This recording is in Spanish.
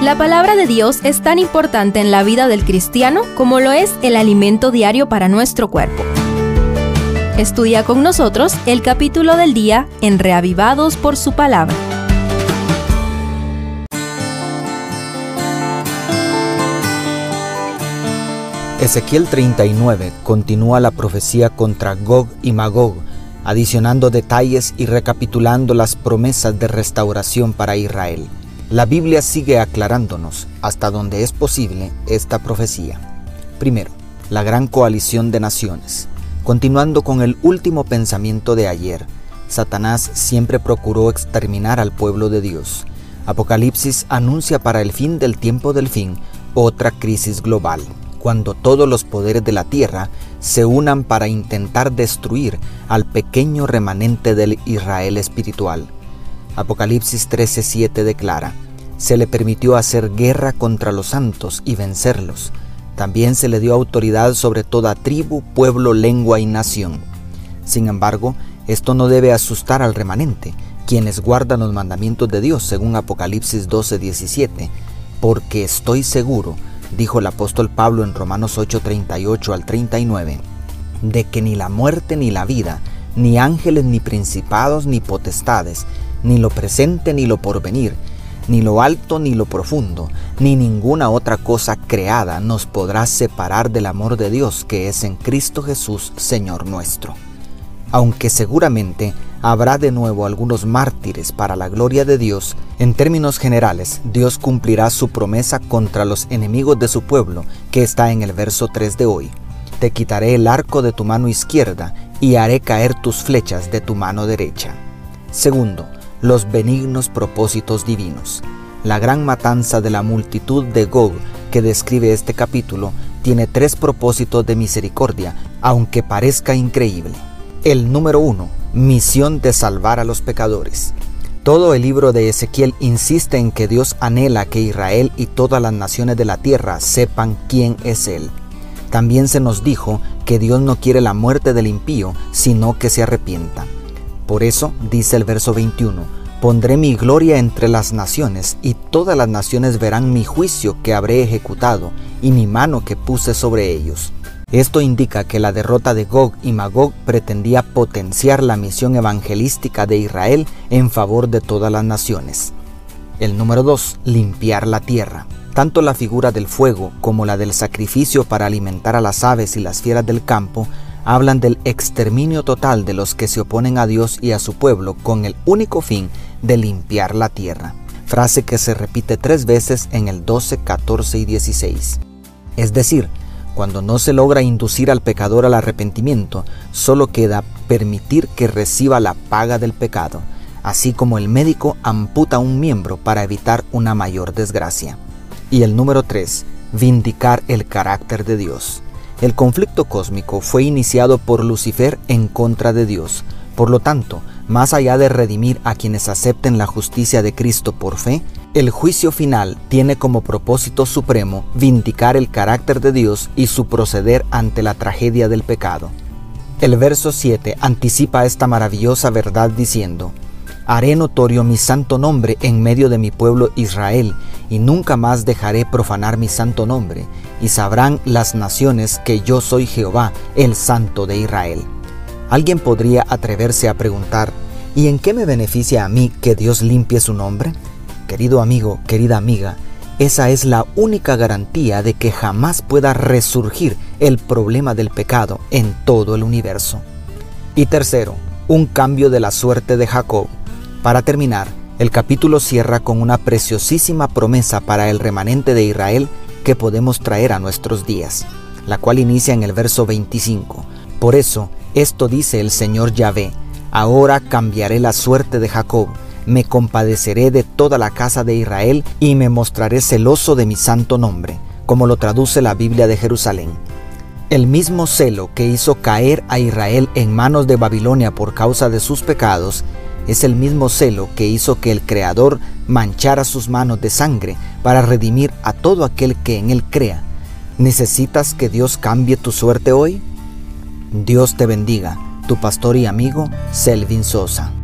La palabra de Dios es tan importante en la vida del cristiano como lo es el alimento diario para nuestro cuerpo. Estudia con nosotros el capítulo del día en Reavivados por su palabra. Ezequiel 39 continúa la profecía contra Gog y Magog, adicionando detalles y recapitulando las promesas de restauración para Israel. La Biblia sigue aclarándonos, hasta donde es posible, esta profecía. Primero, la gran coalición de naciones. Continuando con el último pensamiento de ayer, Satanás siempre procuró exterminar al pueblo de Dios. Apocalipsis anuncia para el fin del tiempo del fin otra crisis global, cuando todos los poderes de la tierra se unan para intentar destruir al pequeño remanente del Israel espiritual. Apocalipsis 13:7 declara, se le permitió hacer guerra contra los santos y vencerlos. También se le dio autoridad sobre toda tribu, pueblo, lengua y nación. Sin embargo, esto no debe asustar al remanente, quienes guardan los mandamientos de Dios, según Apocalipsis 12:17, porque estoy seguro, dijo el apóstol Pablo en Romanos 8:38 al 39, de que ni la muerte ni la vida, ni ángeles ni principados ni potestades, ni lo presente ni lo porvenir, ni lo alto ni lo profundo, ni ninguna otra cosa creada nos podrá separar del amor de Dios que es en Cristo Jesús, Señor nuestro. Aunque seguramente habrá de nuevo algunos mártires para la gloria de Dios, en términos generales, Dios cumplirá su promesa contra los enemigos de su pueblo, que está en el verso 3 de hoy. Te quitaré el arco de tu mano izquierda y haré caer tus flechas de tu mano derecha. Segundo, los benignos propósitos divinos. La gran matanza de la multitud de Gog que describe este capítulo tiene tres propósitos de misericordia, aunque parezca increíble. El número uno, misión de salvar a los pecadores. Todo el libro de Ezequiel insiste en que Dios anhela que Israel y todas las naciones de la tierra sepan quién es Él. También se nos dijo que Dios no quiere la muerte del impío, sino que se arrepienta. Por eso, dice el verso 21, pondré mi gloria entre las naciones, y todas las naciones verán mi juicio que habré ejecutado, y mi mano que puse sobre ellos. Esto indica que la derrota de Gog y Magog pretendía potenciar la misión evangelística de Israel en favor de todas las naciones. El número 2. Limpiar la tierra. Tanto la figura del fuego como la del sacrificio para alimentar a las aves y las fieras del campo hablan del exterminio total de los que se oponen a Dios y a su pueblo con el único fin de limpiar la tierra, frase que se repite tres veces en el 12, 14 y 16. Es decir, cuando no se logra inducir al pecador al arrepentimiento, solo queda permitir que reciba la paga del pecado, así como el médico amputa un miembro para evitar una mayor desgracia. Y el número 3, vindicar el carácter de Dios. El conflicto cósmico fue iniciado por Lucifer en contra de Dios. Por lo tanto, más allá de redimir a quienes acepten la justicia de Cristo por fe, el juicio final tiene como propósito supremo vindicar el carácter de Dios y su proceder ante la tragedia del pecado. El verso 7 anticipa esta maravillosa verdad diciendo, Haré notorio mi santo nombre en medio de mi pueblo Israel, y nunca más dejaré profanar mi santo nombre, y sabrán las naciones que yo soy Jehová, el santo de Israel. Alguien podría atreverse a preguntar, ¿y en qué me beneficia a mí que Dios limpie su nombre? Querido amigo, querida amiga, esa es la única garantía de que jamás pueda resurgir el problema del pecado en todo el universo. Y tercero, un cambio de la suerte de Jacob. Para terminar, el capítulo cierra con una preciosísima promesa para el remanente de Israel que podemos traer a nuestros días, la cual inicia en el verso 25. Por eso, esto dice el Señor Yahvé, ahora cambiaré la suerte de Jacob, me compadeceré de toda la casa de Israel y me mostraré celoso de mi santo nombre, como lo traduce la Biblia de Jerusalén. El mismo celo que hizo caer a Israel en manos de Babilonia por causa de sus pecados, es el mismo celo que hizo que el Creador manchara sus manos de sangre para redimir a todo aquel que en Él crea. ¿Necesitas que Dios cambie tu suerte hoy? Dios te bendiga, tu pastor y amigo Selvin Sosa.